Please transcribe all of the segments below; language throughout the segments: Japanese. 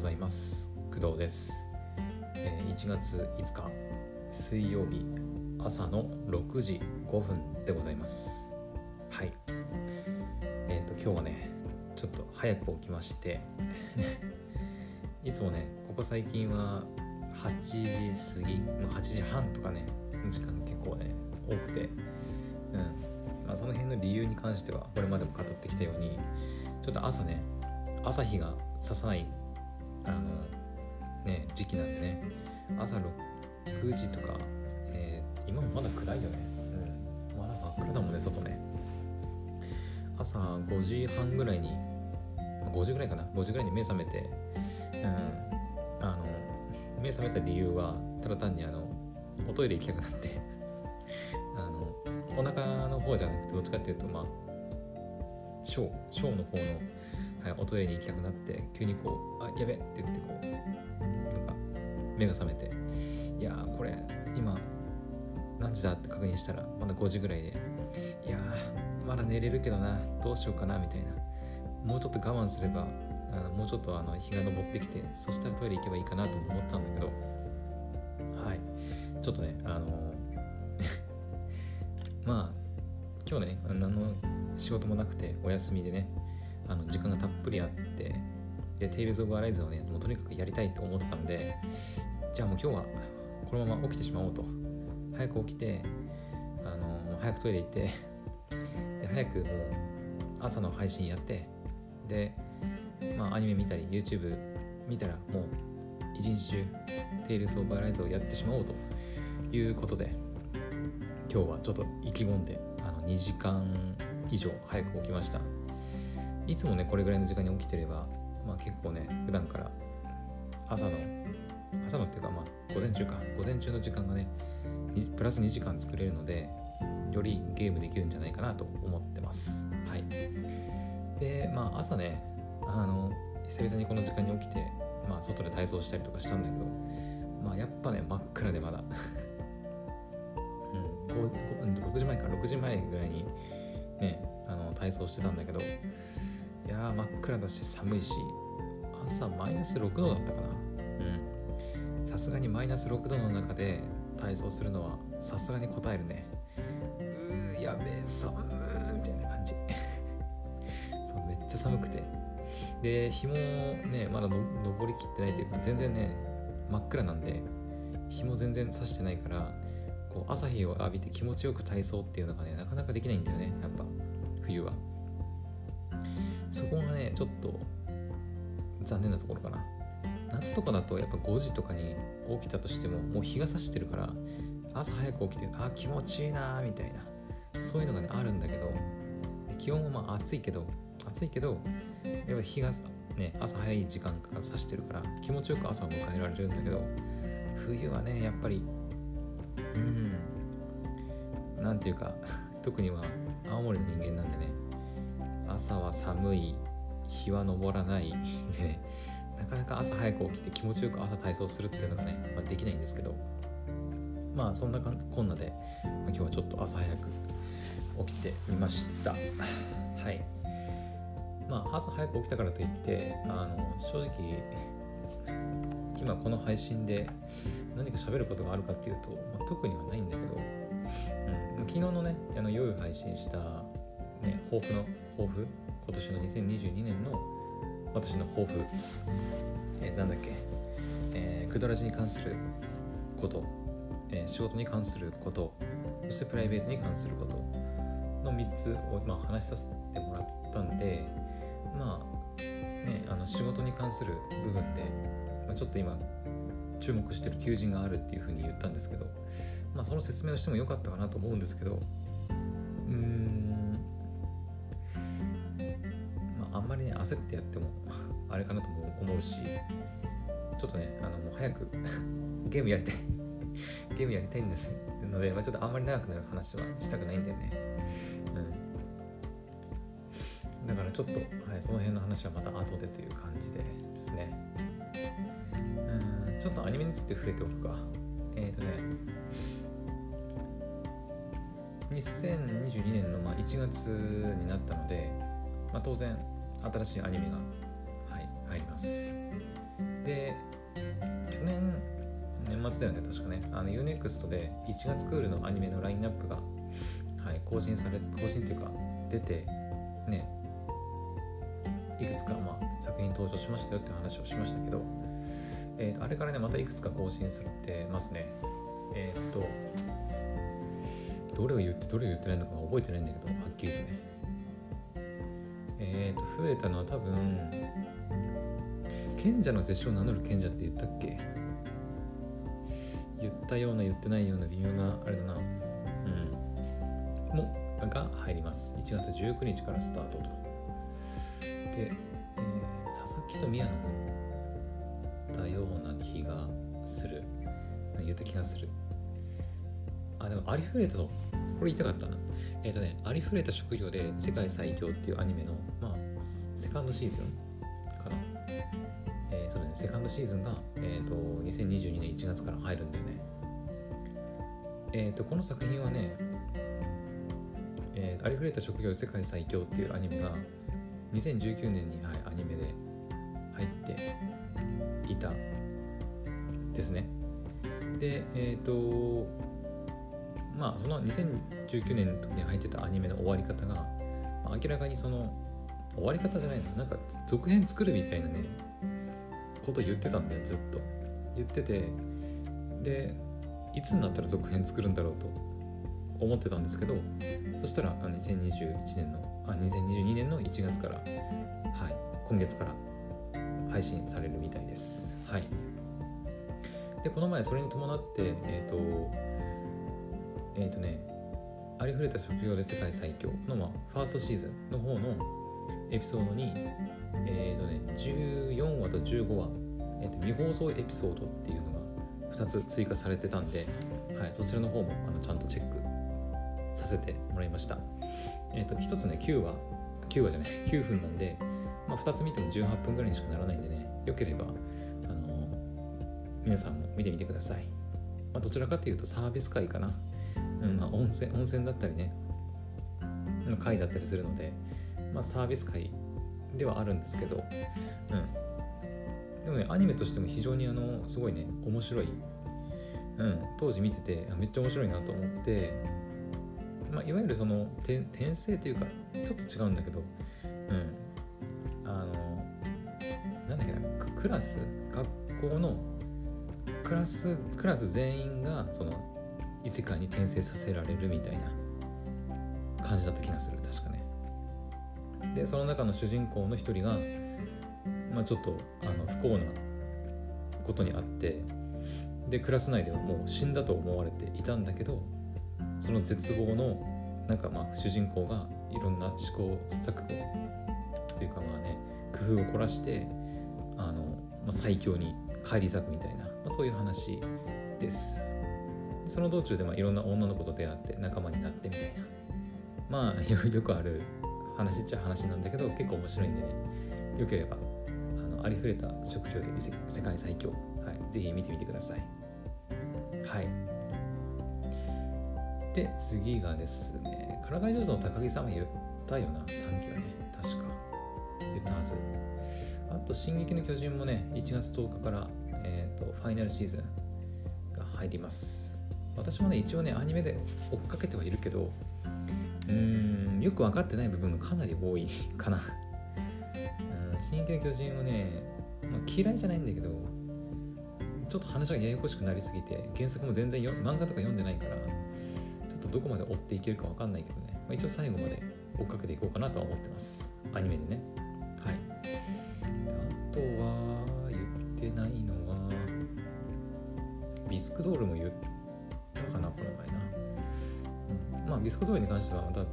ございます。工藤です、え、1月5日水曜日朝の6時5分でございます。はい。えっ、ー、と今日はねちょっと早く起きまして いつもねここ最近は8時過ぎ、8時半とかね時間結構ね多くてうん。まあその辺の理由に関してはこれまでも語ってきたようにちょっと朝ね朝日が差さないあのね時期なんでね。朝6時とか、えー、今もまだ暗いよね。うん。まだ真っ暗だもんね外ね。朝5時半ぐらいに5時ぐらいかな。5時ぐらいに目覚めてうんあの目覚めた理由はただ単にあのおトイレ行きたくなって。あのお腹の方じゃなくてどっちかっていうとまあ小小の方のはい、おトイレに行きたくなって急にこう「あやべ!」って言ってこうなんか目が覚めて「いやこれ今何時だ?」って確認したらまだ5時ぐらいで「いやまだ寝れるけどなどうしようかな」みたいなもうちょっと我慢すればあのもうちょっとあの日が昇ってきてそしたらトイレ行けばいいかなと思ったんだけどはいちょっとねあの まあ今日ね何の仕事もなくてお休みでねあの時間がたっぷりあってでテイルズ・オブ・アライズをねもうとにかくやりたいと思ってたのでじゃあもう今日はこのまま起きてしまおうと。早く起きてあの早くトイレ行ってで早くもう朝の配信やってでまあアニメ見たり YouTube 見たらもう一日中テイルズ・オブ・アライズをやってしまおうと。いうことで今日はちょっと意気込んであの2時間以上早く起きました。いつもねこれぐらいの時間に起きてれば、まあ、結構ね普段から朝の朝のっていうかまあ午前中か。午前中の時間がねプラス2時間作れるのでよりゲームできるんじゃないかなと思ってます。はい。でまあ朝ねあの久々にこの時間に起きてまあ外で体操したりとかしたんだけどまあやっぱね真っ暗でまだ。うん、6時前か。6時前ぐらいにねあの体操してたんだけどやー真っ暗だし寒いし朝マイナス6度だったかな。うん。さすがにマイナス6度の中で体操するのはさすがに答えるね。うーやべえ寒ーみたいな感じ。そうめっちゃ寒くて。で日もねまだの登りきってないというか全然ね真っ暗なんで日も全然さしてないからこう朝日を浴びて気持ちよく体操っていうのがねなかなかできないんだよねやっぱ冬はそこがねちょっと残念なところかな。夏とかだとやっぱ5時とかに起きたとしてももう日が差してるから朝早く起きてあ気持ちいいなみたいなそういうのがねあるんだけど気温もまあ暑いけど暑いけどやっぱ日がね朝早い時間から差してるから気持ちよく朝を迎えられるんだけど冬はねやっぱりうんなんていうか特には青森の人間なんでね朝は寒い日は昇らないで、なかなか朝早く起きて気持ちよく朝体操するっていうのがね、まあ、できないんですけどまあそんなこんなで、まあ、今日はちょっと朝早く起きてみました。はい。まあ朝早く起きたからといってあの正直今この配信で何か喋ることがあるかっていうと、まあ、特にはないんだけど、うん、昨日のねあの夜配信したね抱負の抱負？今年の2022年の私の抱負、えー、なんだっけ、えー、クドラジに関すること、えー、仕事に関すること。そしてプライベートに関すること。の3つを、まあ、話させてもらったんでまあねあの仕事に関する部分で、まあ、ちょっと今注目してる求人があるっていうふうに言ったんですけど、まあ、その説明をしてもよかったかなと思うんですけどまりね焦ってやっても あれかなとも思うしちょっとねあのもう早く ゲームやりたい。ゲームやりたいんですので、まあ、ちょっとあんまり長くなる話はしたくないんだよね。うん。だからちょっと、はい、その辺の話はまた後でという感じですね。うんちょっとアニメについて触れておくか。えっ、ー、とね2022年のまあ1月になったので、まあ、当然新しいアニメが、はい、入ります。で去年年末だよね確かね。あの UNEXT で1月クールのアニメのラインナップが、はい、更新され更新っていうか出てねいくつか、まあ、作品登場しましたよって話をしましたけど、えー、あれからねまたいくつか更新されてますね。えー、っとどれを言ってどれを言ってないのか覚えてないんだけどはっきりとね、増えたのは多分賢者の弟子を名乗る賢者って言ったっけ？言ったような言ってないような微妙なあれだな。うん。もが入ります。1月19日からスタートと。で、えー、佐々木と宮野だような気がする。言った気がする。あでもありふれたと。これ言いたかったな。えっ、ー、とねありふれた職業で世界最強っていうアニメのセカンドシーズンかなえー、そうだね。セカンドシーズンが、えーと、2022年1月から入るんだよね。えっ、ー、とこの作品はねえー、ありふれた職業世界最強っていうアニメが2019年に、はい、アニメで入っていたですね。でえっ、ー、とまあその2019年の時に入ってたアニメの終わり方が、まあ、明らかにその終わり方じゃないの。なんか続編作るみたいなねこと言ってたんだよずっと。言っててでいつになったら続編作るんだろうと思ってたんですけどそしたら2021年のあ2022年の1月からはい今月から配信されるみたいです。はい。でこの前それに伴ってえっ、ー、とえっ、ー、とねありふれた職業で世界最強の、まあ、ファーストシーズンの方のエピソードにえ、ー、とね14話と15話、えーと、未放送エピソードっていうのが2つ追加されてたんで、はい、そちらの方もあのちゃんとチェックさせてもらいましたえっ、と1つね9話9話じゃない9分なんで、まあ、2つ見ても18分ぐらいにしかならないんでねよければあの皆さんも見てみてください。まあ、どちらかというとサービス会かな。うんまあ、温泉温泉だったりね、の会だったりするので、まあ、サービス会ではあるんですけど、うん。でもね、アニメとしても非常にあの、すごいね、面白い。うん、当時見てて、めっちゃ面白いなと思って、まあ、いわゆるその転生というか、ちょっと違うんだけど、うん。あの、なんだっけな、クラス、学校のクラスクラス全員がその異世界に転生させられるみたいな感じだった気がする確かねでその中の主人公の一人が、まあ、ちょっとあの不幸なことにあってでクラス内ではもう死んだと思われていたんだけどその絶望のなんかまあ主人公がいろんな試行錯誤というかまあね工夫を凝らしてあの、まあ、最強に返り咲くみたいなまあ、そういう話です。その道中でまあいろんな女の子と出会って仲間になってみたいな。まあよくある話っちゃ話なんだけど結構面白いんでね。よければあのありふれた職業で世界最強、はい、ぜひ見てみてください。はい。で次がですねからかい上手の高木さんは言ったよな。3期はね。確か。言ったはず。あと「進撃の巨人」もね1月10日からとファイナルシーズンが入ります。私もね一応ねアニメで追っかけてはいるけどうーん。よく分かってない部分がかなり多い かな。うん進撃の巨人はね、まあ、嫌いじゃないんだけどちょっと話がややこしくなりすぎて原作も全然よ漫画とか読んでないからちょっとどこまで追っていけるか分かんないけどね、まあ、一応最後まで追っかけていこうかなとは思ってます。アニメでね。はい。あとは言ってないのはビスクドールも言ったかなこの前な、うん、まあビスクドールに関してはまた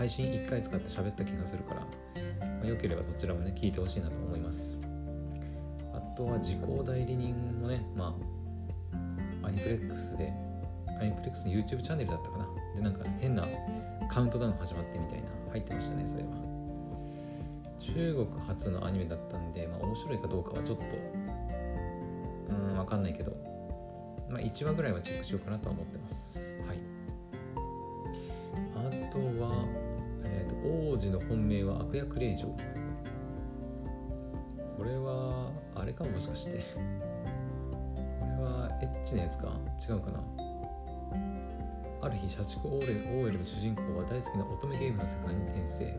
配信1回使って喋った気がするから、まあ、よければそちらもね聞いてほしいなと思います。あとは時効代理人もねまあアニプレックスでアニプレックスの YouTube チャンネルだったかな。でなんか変なカウントダウン始まってみたいな入ってましたねそれは。中国初のアニメだったんで、まあ、面白いかどうかはちょっとうん分かんないけど、まあ、1話ぐらいはチェックしようかなとは思ってます。はい。あとは、えーと、王子の本命は悪役令嬢。これはあれかもしかして。これはエッチなやつか？違うかな？ある日社畜オーレオーエルの主人公は大好きな乙女ゲームの世界に転生。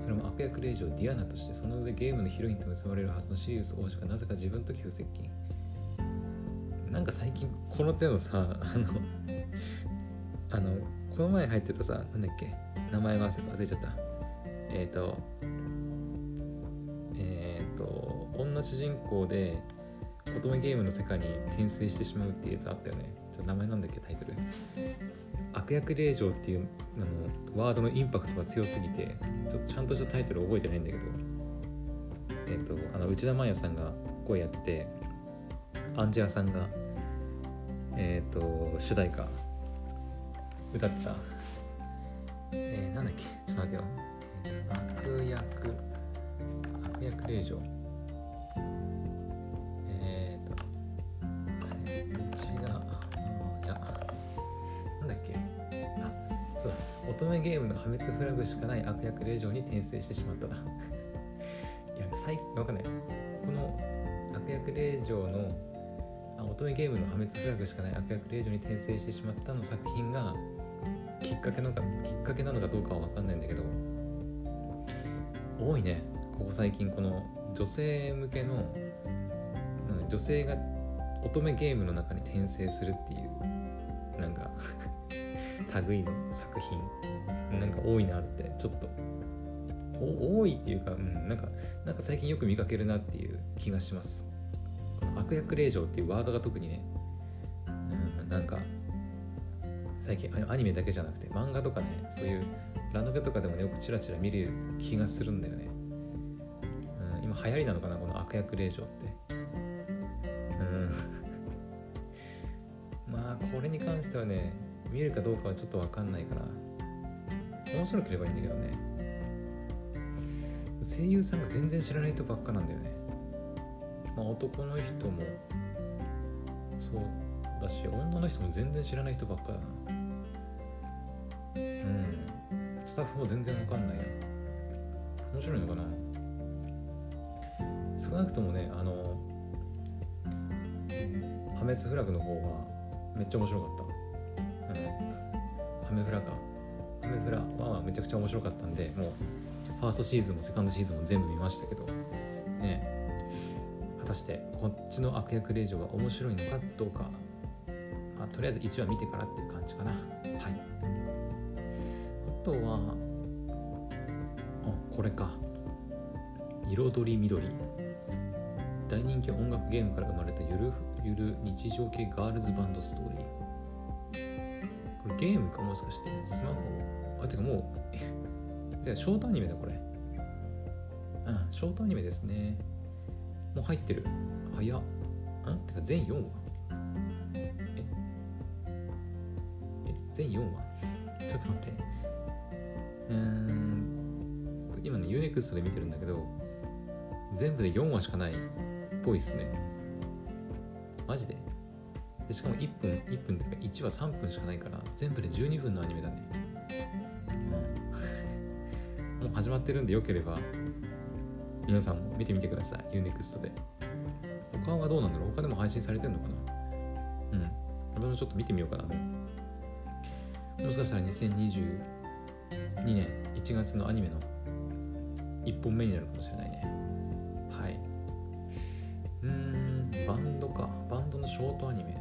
それも悪役令嬢ディアナとしてその上ゲームのヒロインと結ばれるはずのシリウス王子がなぜか自分と急接近。なんか最近この手のさあのあのこの前入ってたさなんだっけ？名前忘れちゃった。えっ、ー、とえっ、ー、と女主人公で乙女ゲームの世界に転生してしまうっていうやつあったよね。ちょっと名前なんだっけタイトル。悪役令嬢っていうあのワードのインパクトが強すぎてちょっとちゃんとしたタイトル覚えてないんだけど。えっ、ー、とあの内田真礼さんが声やってアンジェラさんがえっ、と主題歌歌った。えー、なんだっけ？ちょっと待ってよ、悪役悪役令嬢えっ、ー、とあれ内田いやなんだっけ？あそうだ。乙女ゲームの破滅フラグしかない悪役令嬢に転生してしまった いや最わかんない。この悪役令嬢のあ乙女ゲームの破滅フラグしかない悪役令嬢に転生してしまったの作品がきっかけなのかきっかけなのかどうかは分かんないんだけど多いね。ここ最近この女性向けの女性が乙女ゲームの中に転生するっていうなんか 類の作品なんか多いなってちょっと。多いっていうか、うん、なんかなんか最近よく見かけるなっていう気がします。この悪役令嬢っていうワードが特にね、うん、なんか最近アニメだけじゃなくて漫画とかねそういうラノベとかでもねよくチラチラ見る気がするんだよね、うん、今流行りなのかなこの悪役令嬢って。うん。まあこれに関してはね見るかどうかはちょっと分かんないから面白ければいいんだけどね。声優さんが全然知らない人ばっかなんだよね。まあ男の人もそうだし女の人も全然知らない人ばっかだなうん。スタッフも全然わかんない。な面白いのかな？少なくともねあの破滅フラグの方がめっちゃ面白かった。うん。ハメフラか。ハメフラはめちゃくちゃ面白かったんでもうファーストシーズンもセカンドシーズンも全部見ましたけどね。果たしてこっちの悪役令嬢が面白いのかどうか、まあ、とりあえず1話見てからっていう感じかな。とはあこれか。彩り緑。大人気音楽ゲームから生まれたゆるゆる日常系ガールズバンドストーリー。これゲームかもしかしてスマホ？あてかもう てかショートアニメだこれ。うんショートアニメですね。もう入ってる。早っ。んてか全4話。え？え？全4話？ちょっと待って。うん。今ね UNEXT で見てるんだけど全部で4話しかないっぽいっすね。マジで。でしかも1分1分っていうか1話3分しかないから全部で12分のアニメだね、うん、もう始まってるんでよければ皆さんも見てみてください。UNEXT で。他はどうなんだろう？他でも配信されてんのかな？うん。私もちょっと見てみようかな。もしかしたら2020 2年1月のアニメの1本目になるかもしれないね。はい。うんバンドか。バンドのショートアニメ。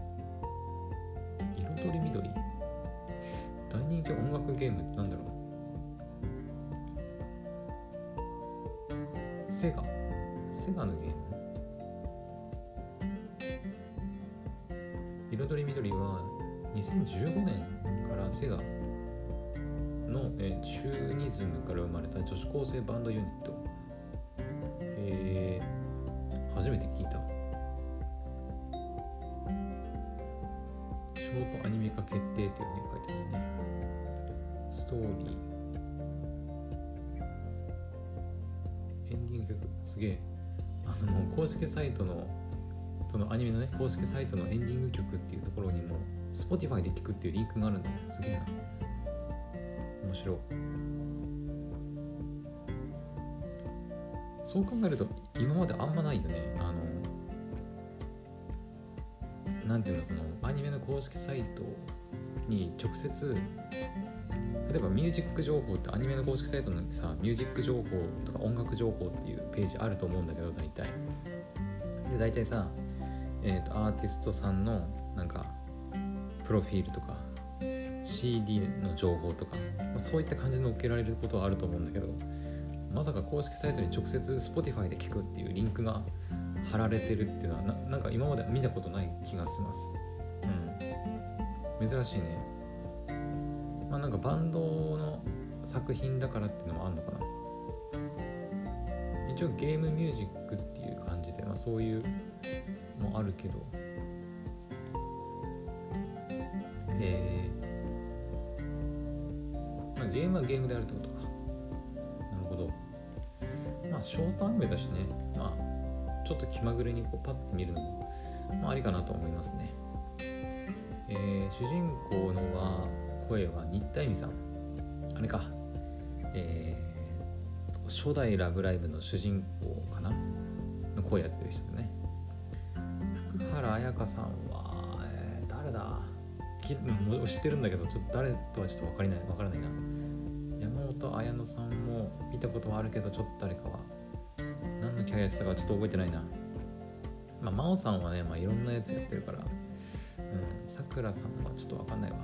彩り緑。大人気音楽ゲームなんだろう。セガ。セガのゲーム？彩り緑は2015年からセガ、チューニズムから生まれた女子高生バンドユニット。えー、初めて聞いた。ショートアニメ化決定っていうふうに書いてますね。ストーリー。エンディング曲。すげえ。あの、公式サイトの、そのアニメのね、公式サイトのエンディング曲っていうところにも、Spotify で聴くっていうリンクがあるんだよ。すげえな。面白そう考えると今まであんまないよね。あのなんていうのそのアニメの公式サイトに直接例えばミュージック情報ってアニメの公式サイトのさミュージック情報とか音楽情報っていうページあると思うんだけど大体。で大体さ、えーと、アーティストさんのなんかプロフィールとか CD の情報とか、そういった感じで載っけられることはあると思うんだけどまさか公式サイトに直接 Spotify で聞くっていうリンクが貼られてるっていうのはななんか今まで見たことない気がします。うん。珍しいね。まあなんかバンドの作品だからっていうのもあるのかな。一応ゲームミュージックっていう感じで、まあ、そういうもあるけど。えー、ゲームはゲームであるってことか。なるほど。まあショートアニメだしね。まあちょっと気まぐれにこうパッて見るのも、まあ、ありかなと思いますね。えー、主人公のは声は新田恵美さん。あれか。えー、初代ラブライブの主人公かな。の声やってる人ね。福原彩香さんは、えー、誰だ。知ってるんだけどちょっと誰とはちょっと分かりない分からないな。山本彩乃さんも見たことはあるけどちょっと誰かは。何のキャラやってたかちょっと覚えてないな。まあ真央さんはね、まあ、いろんなやつやってるから。うんさくらさんはちょっと分かんないわ。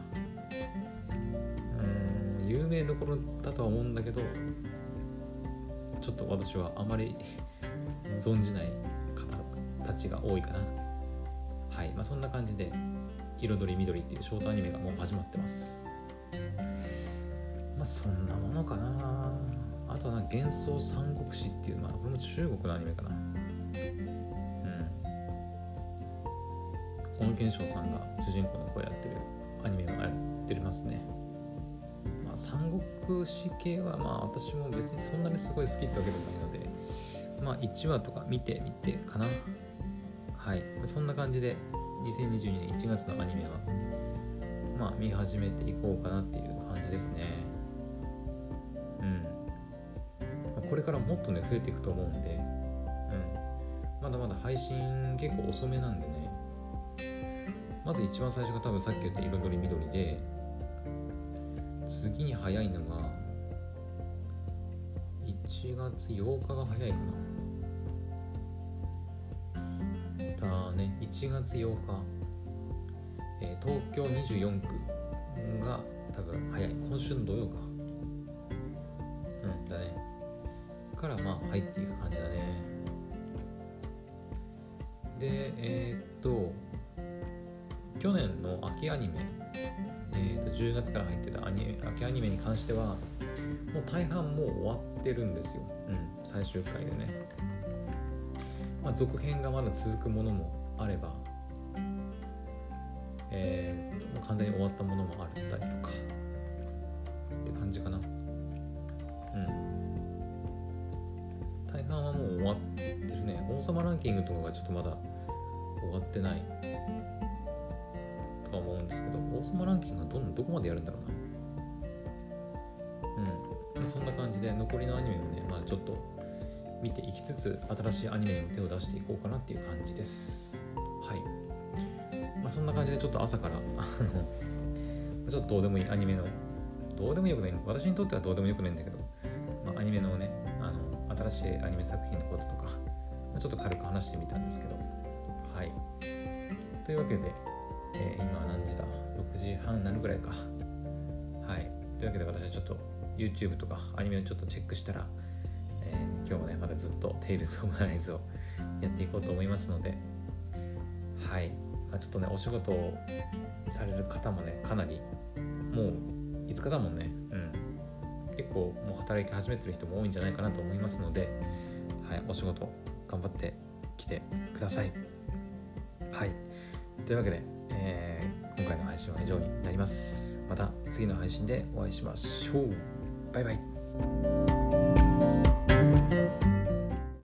うん有名どころだとは思うんだけどちょっと私はあまり存じない方たちが多いかな。はいまあそんな感じで彩り緑っていうショートアニメがもう始まってます。まあそんなものかな。あとはな幻想三国志っていうまあこれも中国のアニメかな。うん。小野賢章さんが主人公の声やってるアニメもやってますね。まあ三国志系はまあ私も別にそんなにすごい好きってわけでもないのでまあ1話とか見てみてかな。はい。そんな感じで2022年1月のアニメはまあ見始めていこうかなっていう感じですね。これからもっとね増えていくと思うんで。うん。まだまだ配信結構遅めなんでね。まず一番最初が多分さっき言った彩り緑で次に早いのが1月8日が早いかな。たね1月8日、えー、東京24区が多分早い。今週の土曜か。うんだね。からまあ入っていく感じだね。でえー、っと去年の秋アニメ、えー、と10月から入ってたアニ秋アニメに関してはもう大半もう終わってるんですよ、うん、最終回でね。まあ、続編がまだ続くものもあれば、えー、もう完全に終わったものもあったりとかって感じかな。半はもう終わってるね。王様ランキングとかがちょっとまだ終わってない。とは思うんですけど王様ランキングはどんどこまでやるんだろうな。うん。そんな感じで残りのアニメをねまあちょっと見ていきつつ新しいアニメにも手を出していこうかなっていう感じです。はい。まあそんな感じでちょっと朝から あのちょっとどうでもいいアニメのどうでもよくない。私にとってはどうでもよくないんだけど、まあ、アニメのねしいアニメ作品のこととか、ま、ちょっと軽く話してみたんですけど。はい。というわけで、えー、今は何時だ？6時半になるぐらいか。はい。というわけで私はちょっと YouTube とかアニメをちょっとチェックしたらえ今日もねまたずっとテイルズ・オブ・ライズをやっていこうと思いますので。はい、ちょっとねお仕事をされる方もねかなりもう5日だもんね。結構もう働き始めてる人も多いんじゃないかなと思いますのではいお仕事頑張ってきてください。はい。というわけで、えー、今回の配信は以上になります。また次の配信でお会いしましょう。バイバイ。